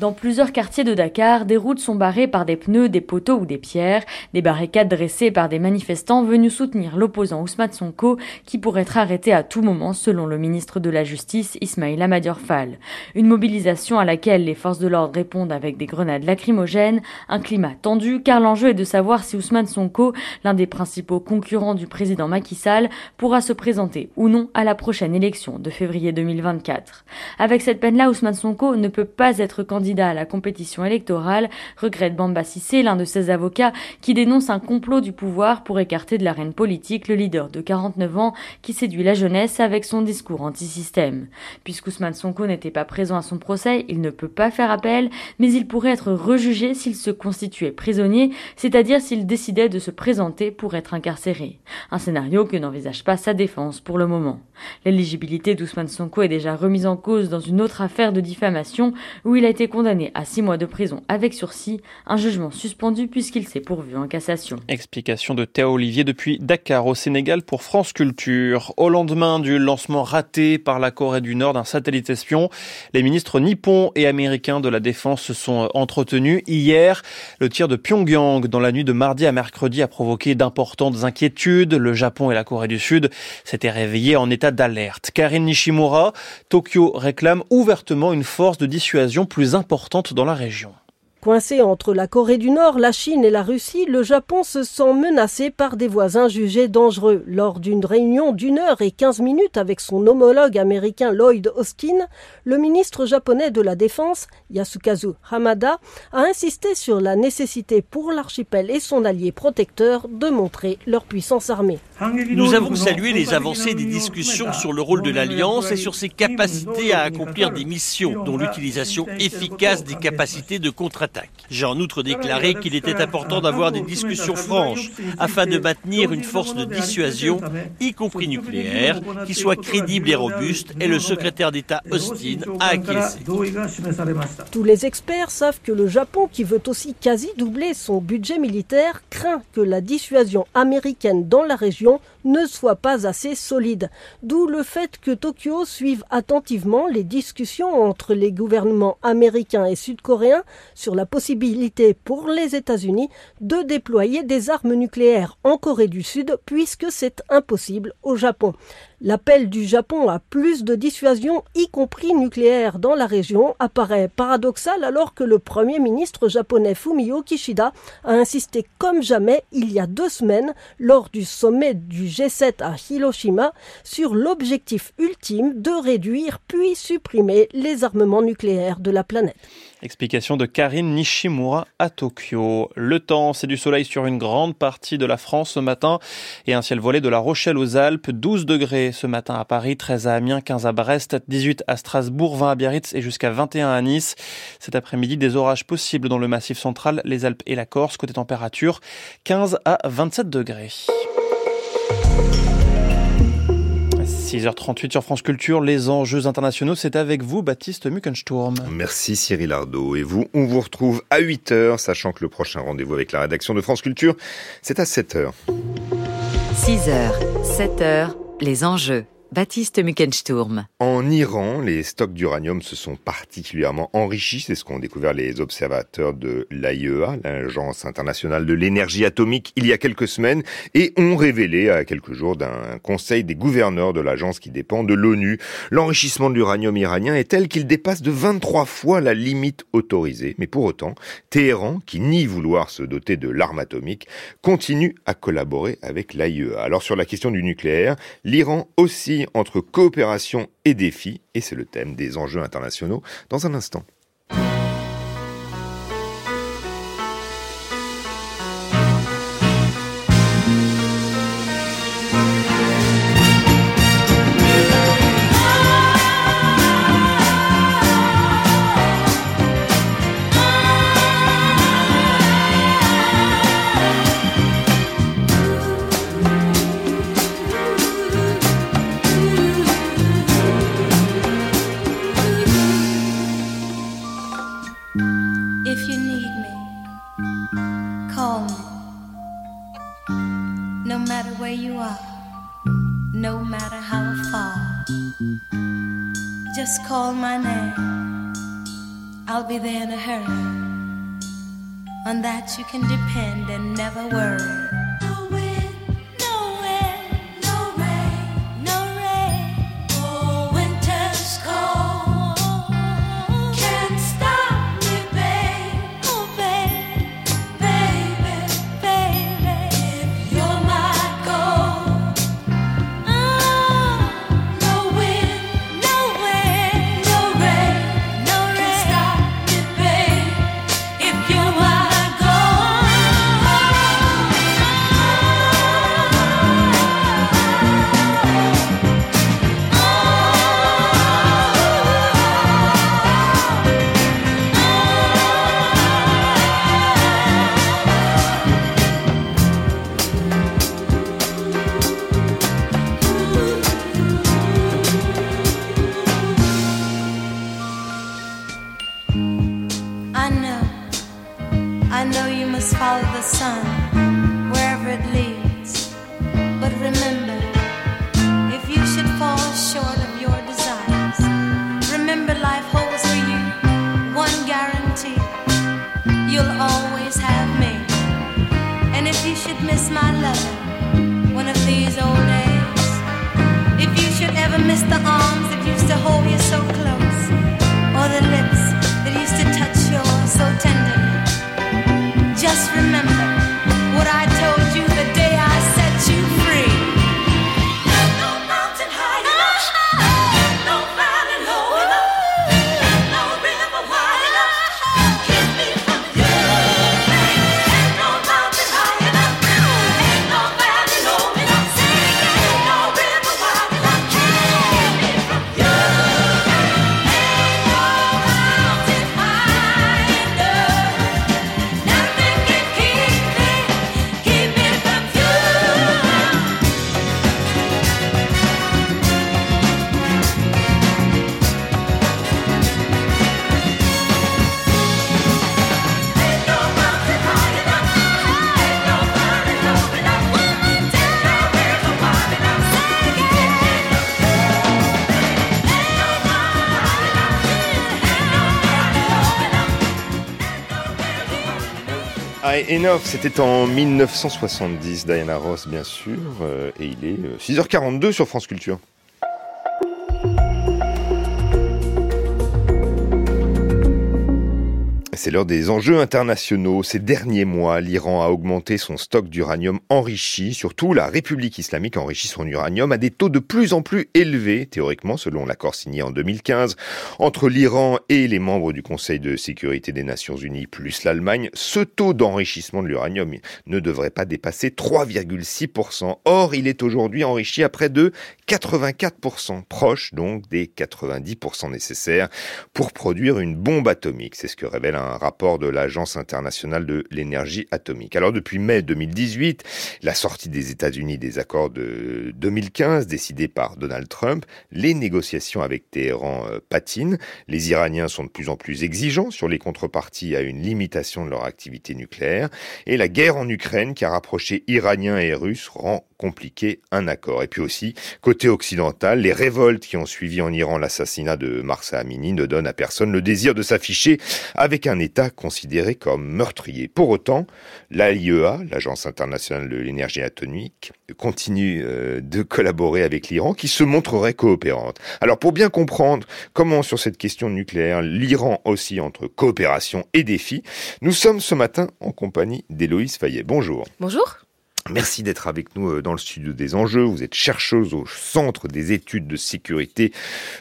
Dans plusieurs quartiers de Dakar, des routes sont barrées par des pneus, des poteaux ou des pierres, des barricades dressées par des manifestants venus soutenir l'opposant Ousmane Sonko qui pourrait être arrêté à tout moment selon le ministre de la Justice Ismaïla Madior Fall. Une mobilisation à laquelle les forces de l'ordre répondent avec des grenades lacrymogènes, un climat tendu car l'enjeu est de savoir si Ousmane Sonko, l'un des principaux concurrents du président Macky Sall, pourra se présenter ou non à la prochaine élection de février 2024. Avec cette peine-là, Ousmane Sonko ne peut pas être candidat à la compétition électorale, regrette Bamba Sissé, l'un de ses avocats, qui dénonce un complot du pouvoir pour écarter de l'arène politique le leader de 49 ans qui séduit la jeunesse avec son discours anti-système. Puisqu'Ousmane Sonko n'était pas présent à son procès, il ne peut pas faire appel, mais il pourrait être rejugé s'il se constituait prisonnier, c'est-à-dire s'il décidait de se présenter pour être incarcéré. Un scénario que n'envisage pas sa défense pour le moment. L'éligibilité d'Ousmane Sonko est déjà remise en cause dans une autre affaire de diffamation où il a été condamné à six mois de prison avec sursis, un jugement suspendu puisqu'il s'est pourvu en cassation. Explication de Théo Olivier depuis Dakar au Sénégal pour France Culture. Au lendemain du lancement raté par la Corée du Nord d'un satellite espion, les ministres nippons et américains de la défense se sont entretenus hier. Le tir de Pyongyang dans la nuit de mardi à mercredi a provoqué d'importantes inquiétudes. Le Japon et la Corée du Sud s'étaient réveillés en état d'alerte. Karine Nishimura, Tokyo réclame ouvertement une force de dissuasion plus importante dans la région. Coincé entre la Corée du Nord, la Chine et la Russie, le Japon se sent menacé par des voisins jugés dangereux. Lors d'une réunion d'une heure et quinze minutes avec son homologue américain Lloyd Austin, le ministre japonais de la Défense, Yasukazu Hamada, a insisté sur la nécessité pour l'archipel et son allié protecteur de montrer leur puissance armée. Nous avons salué les avancées des discussions sur le rôle de l'Alliance et sur ses capacités à accomplir des missions, dont l'utilisation efficace des capacités de J'ai en outre déclaré qu'il était important d'avoir des discussions franches afin de maintenir une force de dissuasion, y compris nucléaire, qui soit crédible et robuste, et le secrétaire d'État Austin a acquiescé. Tous les experts savent que le Japon, qui veut aussi quasi doubler son budget militaire, craint que la dissuasion américaine dans la région ne soit pas assez solide. D'où le fait que Tokyo suive attentivement les discussions entre les gouvernements américains et sud-coréens sur la possibilité pour les États-Unis de déployer des armes nucléaires en Corée du Sud puisque c'est impossible au Japon. L'appel du Japon à plus de dissuasion, y compris nucléaire, dans la région apparaît paradoxal alors que le Premier ministre japonais Fumio Kishida a insisté comme jamais il y a deux semaines lors du sommet du G7 à Hiroshima sur l'objectif ultime de réduire puis supprimer les armements nucléaires de la planète. Explication de Karine Nishimura à Tokyo. Le temps, c'est du soleil sur une grande partie de la France ce matin et un ciel voilé de la Rochelle aux Alpes, 12 degrés ce matin à Paris, 13 à Amiens, 15 à Brest, 18 à Strasbourg, 20 à Biarritz et jusqu'à 21 à Nice. Cet après-midi, des orages possibles dans le massif central, les Alpes et la Corse. Côté température, 15 à 27 degrés. 6h38 sur France Culture, les enjeux internationaux, c'est avec vous, Baptiste Muckensturm. Merci Cyril Ardo. Et vous, on vous retrouve à 8h, sachant que le prochain rendez-vous avec la rédaction de France Culture, c'est à 7h. 6h, 7h, les enjeux. En Iran, les stocks d'uranium se sont particulièrement enrichis. C'est ce qu'ont découvert les observateurs de l'AIEA, l'Agence internationale de l'énergie atomique, il y a quelques semaines, et ont révélé à quelques jours d'un conseil des gouverneurs de l'agence qui dépend de l'ONU. L'enrichissement de l'uranium iranien est tel qu'il dépasse de 23 fois la limite autorisée. Mais pour autant, Téhéran, qui nie vouloir se doter de l'arme atomique, continue à collaborer avec l'AIEA. Alors sur la question du nucléaire, l'Iran aussi entre coopération et défi, et c'est le thème des enjeux internationaux dans un instant. the wherever it leads. But remember, if you should fall short of your desires, remember life holds for you one guarantee you'll always have me. And if you should miss my love one of these old days, if you should ever miss the arms that used to hold you so close. just remember what I told you. Enough, c'était en 1970, Diana Ross bien sûr, euh, et il est 6h42 euh, sur France Culture. C'est l'heure des enjeux internationaux. Ces derniers mois, l'Iran a augmenté son stock d'uranium enrichi. Surtout, la République islamique enrichit son uranium à des taux de plus en plus élevés, théoriquement, selon l'accord signé en 2015 entre l'Iran et les membres du Conseil de sécurité des Nations Unies plus l'Allemagne. Ce taux d'enrichissement de l'uranium ne devrait pas dépasser 3,6%. Or, il est aujourd'hui enrichi à près de 84%, proche donc des 90% nécessaires pour produire une bombe atomique. C'est ce que révèle un un rapport de l'Agence internationale de l'énergie atomique. Alors depuis mai 2018, la sortie des États-Unis des accords de 2015 décidés par Donald Trump, les négociations avec Téhéran euh, patinent. Les Iraniens sont de plus en plus exigeants sur les contreparties à une limitation de leur activité nucléaire. Et la guerre en Ukraine qui a rapproché Iraniens et Russes rend compliqué un accord. Et puis aussi, côté occidental, les révoltes qui ont suivi en Iran l'assassinat de Marsa Amini ne donnent à personne le désir de s'afficher avec un État considéré comme meurtrier. Pour autant, l'AIEA, l'Agence internationale de l'énergie atomique, continue euh, de collaborer avec l'Iran qui se montrerait coopérante. Alors pour bien comprendre comment sur cette question nucléaire, l'Iran aussi entre coopération et défi, nous sommes ce matin en compagnie d'Héloïse Fayet. Bonjour. Bonjour. Merci d'être avec nous euh, dans le studio des enjeux. Vous êtes chercheuse au Centre des études de sécurité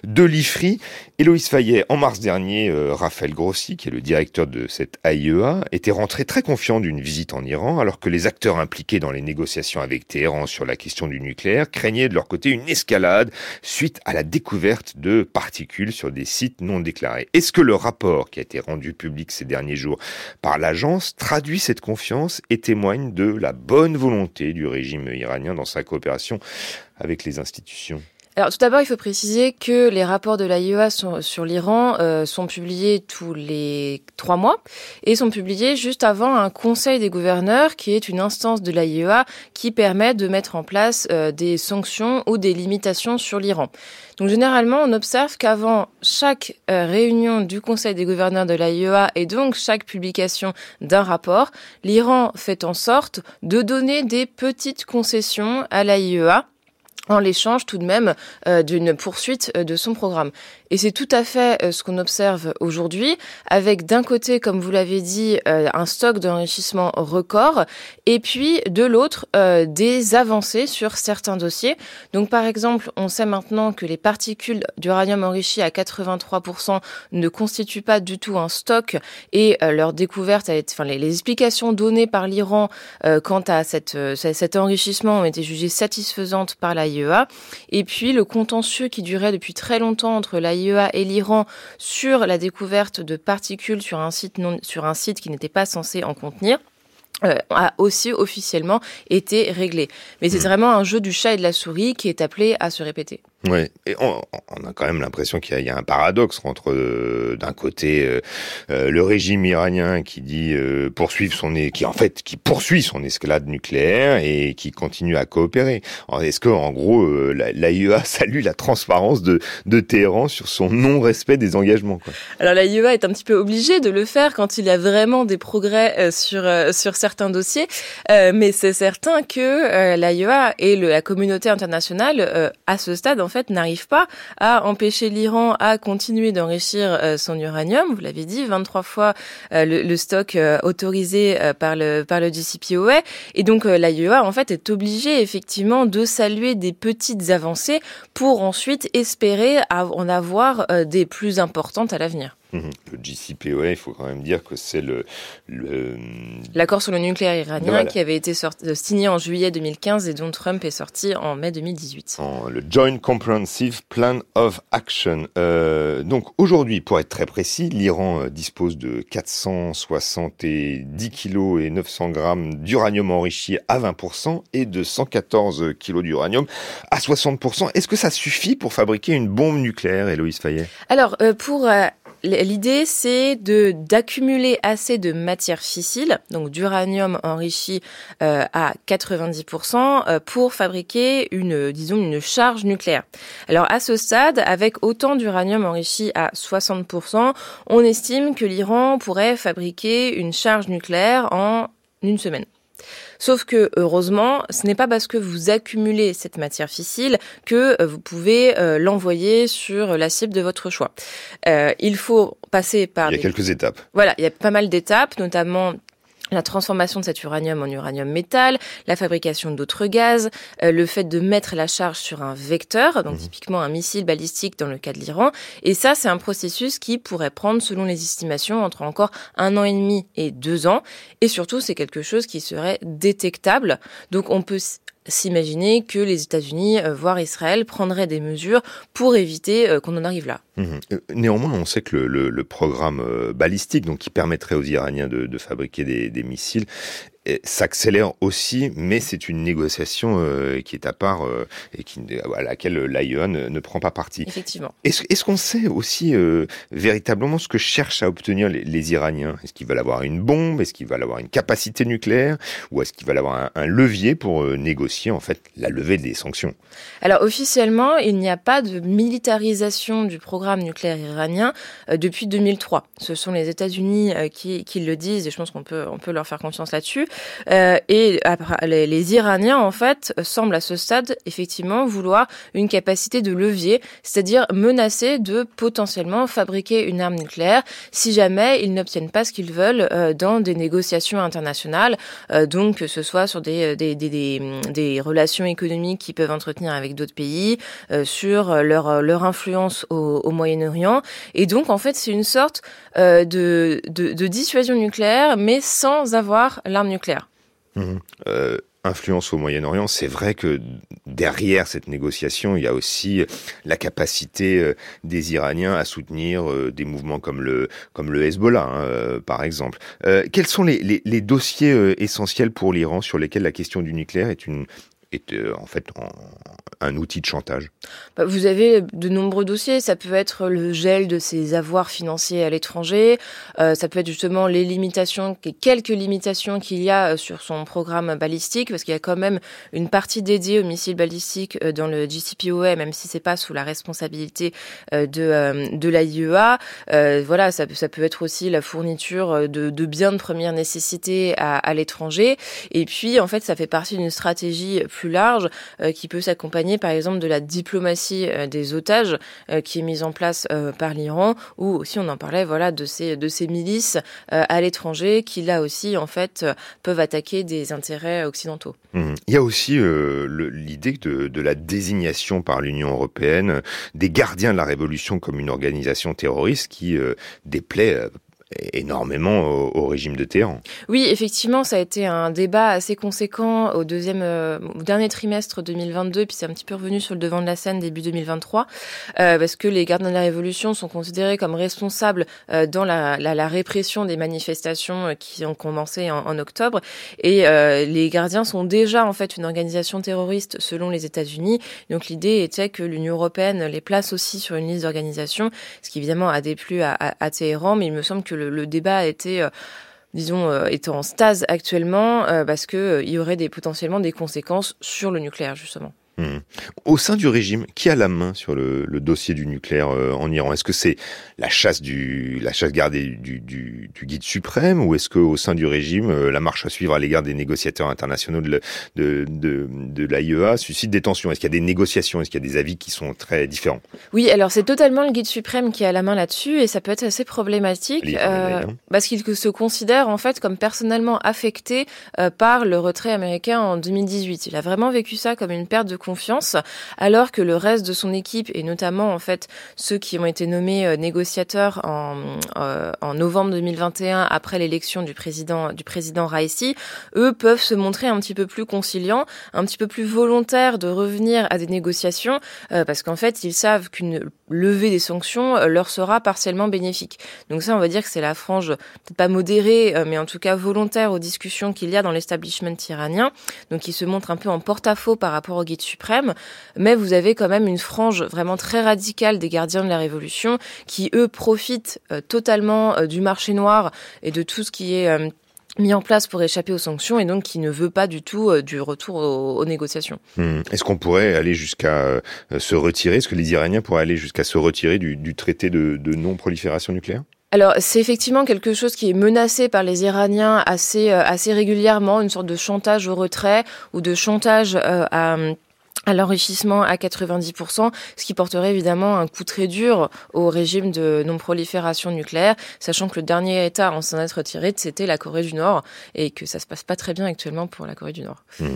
de l'IFRI. Héloïse Fayet, en mars dernier, euh, Raphaël Grossi, qui est le directeur de cette AIEA, était rentré très confiant d'une visite en Iran, alors que les acteurs impliqués dans les négociations avec Téhéran sur la question du nucléaire craignaient de leur côté une escalade suite à la découverte de particules sur des sites non déclarés. Est-ce que le rapport qui a été rendu public ces derniers jours par l'agence traduit cette confiance et témoigne de la bonne volonté du régime iranien dans sa coopération avec les institutions alors tout d'abord, il faut préciser que les rapports de l'AIEA sur l'Iran euh, sont publiés tous les trois mois et sont publiés juste avant un conseil des gouverneurs qui est une instance de l'AIEA qui permet de mettre en place euh, des sanctions ou des limitations sur l'Iran. Donc généralement, on observe qu'avant chaque euh, réunion du conseil des gouverneurs de l'AIEA et donc chaque publication d'un rapport, l'Iran fait en sorte de donner des petites concessions à l'AIEA en l'échange tout de même euh, d'une poursuite euh, de son programme. Et c'est tout à fait euh, ce qu'on observe aujourd'hui, avec d'un côté, comme vous l'avez dit, un stock d'enrichissement record, et puis de l'autre, des avancées sur certains dossiers. Donc par exemple, on sait maintenant que les particules d'uranium enrichi à 83% ne constituent pas du tout un stock, et leur découverte, a été, enfin les, explications données par l'Iran quant à cet enrichissement ont été jugées satisfaisantes par la et puis le contentieux qui durait depuis très longtemps entre l'AIEA et l'Iran sur la découverte de particules sur un site, non, sur un site qui n'était pas censé en contenir. Euh, a aussi officiellement été réglé. Mais c'est mmh. vraiment un jeu du chat et de la souris qui est appelé à se répéter. Oui, et on, on, a quand même l'impression qu'il y, y, a un paradoxe entre euh, d'un côté euh, euh, le régime iranien qui dit poursuivre son qui en fait qui poursuit son escalade nucléaire et qui continue à coopérer. Est-ce que en gros l'AIEA [LAUGHS] salue la transparence de, de Téhéran sur son non-respect des engagements quoi? Alors l'AIEA est un petit peu obligée de le faire quand il y a vraiment des progrès sur sur certains dossiers, mais c'est certain que l'AIEA et le, la communauté internationale à ce stade en fait n'arrive pas à empêcher l'Iran à continuer d'enrichir euh, son uranium. Vous l'avez dit, 23 fois euh, le, stock euh, autorisé par le par le JCPOA. Et donc l'AIEA en fait est obligée effectivement de saluer des petites avancées pour ensuite espérer en avoir des plus importantes à l'avenir. Le JCPOA, il faut quand même dire que c'est le, l'accord sur le nucléaire iranien qui avait été euh, signé en juillet 2015 et dont Trump est sorti en mai 2018. le Joint Comprehensive Plan of Action. Euh, donc aujourd'hui, pour être très précis, l'Iran euh, dispose de 470 kilos et 900 grammes d'uranium enrichi à 20% et de 114 kilos d'uranium à 60%. Est-ce que ça suffit pour fabriquer une bombe nucléaire, Héloïse Fayet? Alors pour L'idée, c'est de d'accumuler assez de matière fissile, donc d'uranium enrichi euh, à 90%, euh, pour fabriquer une, disons, une charge nucléaire. Alors à ce stade, avec autant d'uranium enrichi à 60%, on estime que l'Iran pourrait fabriquer une charge nucléaire en une semaine. Sauf que heureusement, ce n'est pas parce que vous accumulez cette matière fissile que euh, vous pouvez euh, l'envoyer sur la cible de votre choix. Euh, il faut passer par. Il y a quelques étapes. Voilà, il y a pas mal d'étapes, notamment la transformation de cet uranium en uranium métal, la fabrication d'autres gaz, euh, le fait de mettre la charge sur un vecteur, donc mhm. typiquement un missile balistique dans le cas de l'Iran. Et ça, c'est un processus qui pourrait prendre, selon les estimations, entre encore un an et demi et deux ans. Et surtout, c'est quelque chose qui serait détectable. Donc on peut s'imaginer que les États-Unis, euh, voire Israël, prendraient des mesures pour éviter euh, qu'on en arrive là. Mhm. Euh, néanmoins, on sait que le, programme balistique, donc qui permettrait aux Iraniens de, fabriquer des, missiles, s'accélère aussi, mais c'est une négociation euh, qui est à part euh, et qui, à laquelle l'AIEA ne, prend pas parti. Effectivement. Est-ce qu'on sait aussi euh, véritablement ce que cherchent à obtenir les, Iraniens? Est-ce qu'ils veulent avoir une bombe? Est-ce qu'ils veulent avoir une capacité nucléaire? Ou est-ce qu'ils veulent avoir un, levier pour négocier en fait la levée des sanctions? Alors officiellement, il n'y a pas de militarisation du programme nucléaire iranien depuis 2003. Ce sont les États-Unis qui, qui, le disent et je pense qu'on peut, on peut leur faire confiance là-dessus. Euh, et les, Iraniens, en fait, semblent à ce stade, effectivement, vouloir une capacité de levier, c'est-à-dire menacer de potentiellement fabriquer une arme nucléaire si jamais ils n'obtiennent pas ce qu'ils veulent euh, dans des négociations internationales, euh, donc que ce soit sur des, relations économiques qu'ils peuvent entretenir avec d'autres pays, sur leur, influence au, Moyen-Orient. Et donc, en fait, c'est une sorte de dissuasion nucléaire, mais sans avoir l'arme nucléaire clair. Mhm. Euh, influence au Moyen-Orient, c'est vrai que derrière cette négociation, il y a aussi la capacité euh, des Iraniens à soutenir euh, des mouvements comme le comme le Hezbollah, hein, par exemple. quels sont les, les, les dossiers essentiels pour l'Iran sur lesquels la question du nucléaire est une est en fait un outil de chantage bah, Vous avez de nombreux dossiers. Ça peut être le gel de ses avoirs financiers à l'étranger. ça peut être justement les limitations, quelques limitations qu'il y a sur son programme balistique, parce qu'il y a quand même une partie dédiée aux missiles balistiques dans le JCPOA, même si c'est pas sous la responsabilité de, de l'AIEA. voilà, ça, peut être aussi la fourniture de, biens de première nécessité à, l'étranger. Et puis, en fait, ça fait partie d'une stratégie plus large euh, qui peut s'accompagner, par exemple, de la diplomatie euh, des otages euh, qui est mise en place par l'Iran, ou aussi, on en parlait, voilà, de ces de ces milices à l'étranger qui, là aussi, en fait, peuvent attaquer des intérêts occidentaux. Mmh. Il y a aussi l'idée de, de la désignation par l'Union européenne des gardiens de la révolution comme une organisation terroriste qui déplaît énormément au, régime de Téhéran. Oui, effectivement, ça a été un débat assez conséquent au deuxième, euh, dernier trimestre 2022, puis c'est un petit peu revenu sur le devant de la scène début 2023, euh, parce que les gardiens de la révolution sont considérés comme responsables euh, dans la, répression des manifestations qui ont commencé en, octobre, et les gardiens sont déjà en fait une organisation terroriste selon les États-Unis. Donc l'idée était que l'Union européenne les place aussi sur une liste d'organisations, ce qui évidemment a déplu à, à Téhéran, mais il me semble que le, débat été euh, disons, euh, en stase actuellement euh, parce que il y aurait potentiellement des conséquences sur le nucléaire, justement. Au sein du régime, qui a la main sur le, le dossier du nucléaire euh, en Iran? Est-ce que c'est la chasse du la chasse gardée du, du, du guide suprême ou est-ce que au sein du régime, euh, la marche à suivre à l'égard des négociateurs internationaux de, de, de, de l'AIEA suscite des tensions? Est-ce qu'il y a des négociations? Est-ce qu'il y a des avis qui sont très différents? Oui, alors c'est totalement le guide suprême qui a la main là-dessus et ça peut être assez problématique euh, parce qu'il se considère en fait comme personnellement affecté par le retrait américain en 2018. Il a vraiment vécu ça comme une perte de alors que le reste de son équipe, et notamment en fait ceux qui ont été nommés euh, négociateurs en, euh, en novembre 2021 après l'élection du président du président Raisi, eux peuvent se montrer un petit peu plus conciliants, un petit peu plus volontaires de revenir à des négociations, euh, parce qu'en fait ils savent qu'une levée des sanctions leur sera partiellement bénéfique. Donc ça, on va dire que c'est la frange peut-être pas modérée, mais en tout cas volontaire aux discussions qu'il y a dans l'establishment iranien, donc qui se montre un peu en porte-à-faux par rapport au guide mais vous avez quand même une frange vraiment très radicale des gardiens de la Révolution qui, eux, profitent euh, totalement euh, du marché noir et de tout ce qui est euh, mis en place pour échapper aux sanctions et donc qui ne veut pas du tout du retour aux, négociations. Hmm. Est-ce qu'on pourrait aller jusqu'à se retirer? Est-ce que les Iraniens pourraient aller jusqu'à se retirer du, traité de, non-prolifération nucléaire? Alors, c'est effectivement quelque chose qui est menacé par les Iraniens assez, assez régulièrement, une sorte de chantage au retrait ou de chantage à à l'enrichissement à 90%, ce qui porterait évidemment un coup très dur au régime de non-prolifération nucléaire, sachant que le dernier État en s'en être retiré, c'était la Corée du Nord, et que ça se passe pas très bien actuellement pour la Corée du Nord. Hmm.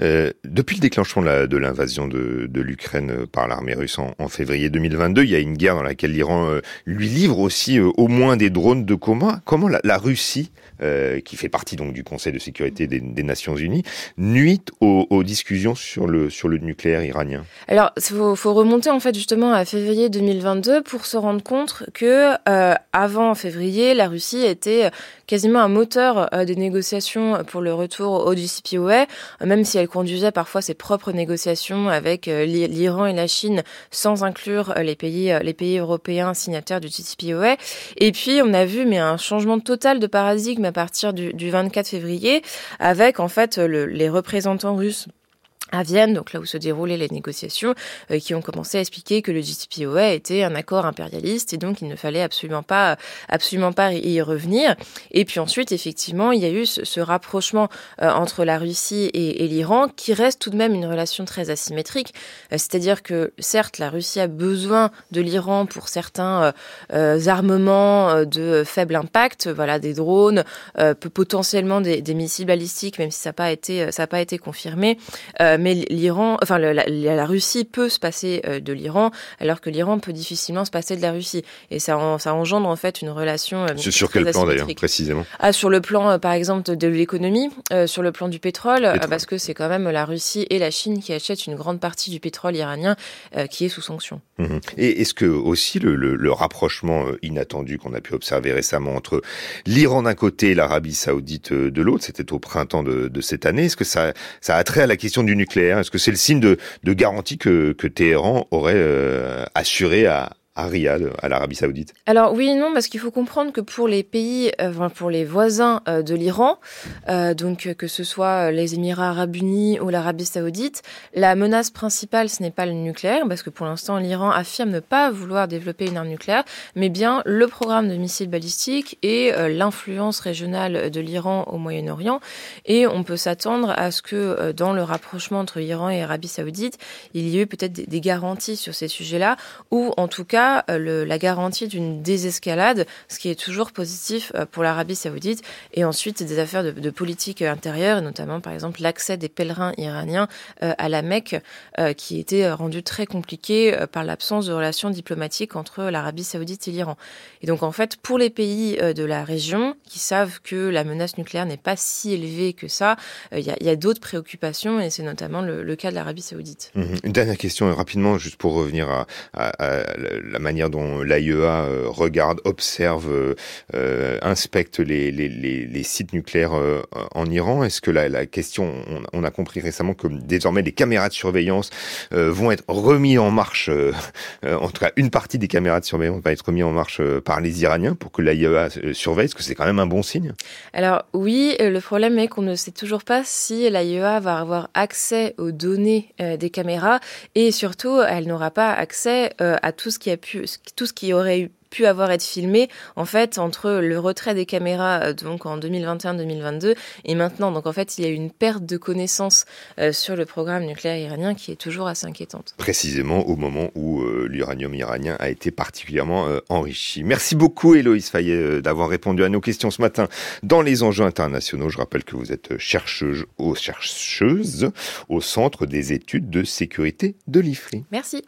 Euh, depuis le déclenchement de l'invasion de, l'Ukraine par l'armée russe en, février 2022, il y a une guerre dans laquelle l'Iran euh, lui livre aussi euh, au moins des drones de commun. Comment la, Russie, euh, qui fait partie donc du Conseil de sécurité des, Nations Unies, nuit aux, aux discussions sur le sur le nucléaire iranien Alors, il faut, remonter en fait justement à février 2022 pour se rendre compte que euh, avant février, la Russie était quasiment un moteur euh, des négociations pour le retour au JCPOA, même si elle conduisait parfois ses propres négociations avec euh, l'Iran et la Chine sans inclure euh, les pays, les pays européens signataires du JCPOA. Et puis, on a vu mais un changement total de paradigme à partir du, du 24 février avec en fait le, les représentants russes à Vienne, donc là où se déroulaient les négociations, euh, qui ont commencé à expliquer que le JCPOA était un accord impérialiste et donc il ne fallait absolument pas, absolument pas y revenir. Et puis ensuite, effectivement, il y a eu ce, rapprochement euh, entre la Russie et, l'Iran, qui reste tout de même une relation très asymétrique. Euh, c'est-à-dire que certes, la Russie a besoin de l'Iran pour certains armements de faible impact, voilà, des drones, potentiellement des, missiles balistiques, même si ça n'a pas été, ça n'a pas été confirmé mais l'Iran, enfin la, la, Russie peut se passer euh, de l'Iran, alors que l'Iran peut difficilement se passer de la Russie. Et ça, ça engendre en fait une relation. Euh, sur quel plan d'ailleurs précisément? Ah, sur le plan euh, par exemple de l'économie, sur le plan du pétrole, parce que c'est quand même la Russie et la Chine qui achètent une grande partie du pétrole iranien qui est sous sanction. Mhm. Et est-ce que aussi le, le, rapprochement euh, inattendu qu'on a pu observer récemment entre l'Iran d'un côté et l'Arabie saoudite euh, de l'autre, c'était au printemps de, de cette année, est-ce que ça, ça a trait à la question du nucléaire? Est-ce que c'est le signe de, de garantie que, que Téhéran aurait euh, assuré à, à Riyad, à l'Arabie Saoudite Alors oui et non, parce qu'il faut comprendre que pour les pays, euh, pour les voisins euh, de l'Iran, euh, donc que ce soit les Émirats Arabes Unis ou l'Arabie Saoudite, la menace principale ce n'est pas le nucléaire, parce que pour l'instant l'Iran affirme ne pas vouloir développer une arme nucléaire, mais bien le programme de missiles balistiques et l'influence régionale de l'Iran au Moyen-Orient. Et on peut s'attendre à ce que dans le rapprochement entre Iran et Arabie Saoudite, il y ait eu peut-être des garanties sur ces sujets-là, ou en tout cas euh, la garantie d'une désescalade, ce qui est toujours positif euh, pour l'Arabie saoudite, et ensuite des affaires de, politique intérieure, notamment par exemple l'accès des pèlerins iraniens euh, à la Mecque, qui était rendu très compliqué par l'absence de relations diplomatiques entre l'Arabie saoudite et l'Iran. Et donc en fait, pour les pays de la région qui savent que la menace nucléaire n'est pas si élevée que ça, il y a, d'autres préoccupations, et c'est notamment le, cas de l'Arabie saoudite. Mmh Une dernière question rapidement, juste pour revenir à, à la manière dont l'AIEA euh, regarde, observe, euh, euh, inspecte les, sites nucléaires en Iran. Est-ce que la, question, on, a compris récemment que désormais les caméras de surveillance vont être remis en marche, en tout cas une partie des caméras de surveillance va être remis en marche par les Iraniens pour que l'AIEA surveille. Est-ce que c'est quand même un bon signe? Alors oui, le problème est qu'on ne sait toujours pas si l'AIEA va avoir accès aux données des caméras. Et surtout elle n'aura pas accès à tout ce qui tout ce qui aurait eu pu avoir été filmé en fait entre le retrait des caméras euh, donc en 2021-2022 et maintenant. Donc en fait, il y a eu une perte de connaissances euh, sur le programme nucléaire iranien qui est toujours assez inquiétante. Précisément au moment où euh, l'uranium iranien a été particulièrement enrichi. Merci beaucoup Héloïse Fayet d'avoir répondu à nos questions ce matin dans les enjeux internationaux. Je rappelle que vous êtes chercheuse au, chercheuse au Centre des études de sécurité de l'IFRI. Merci.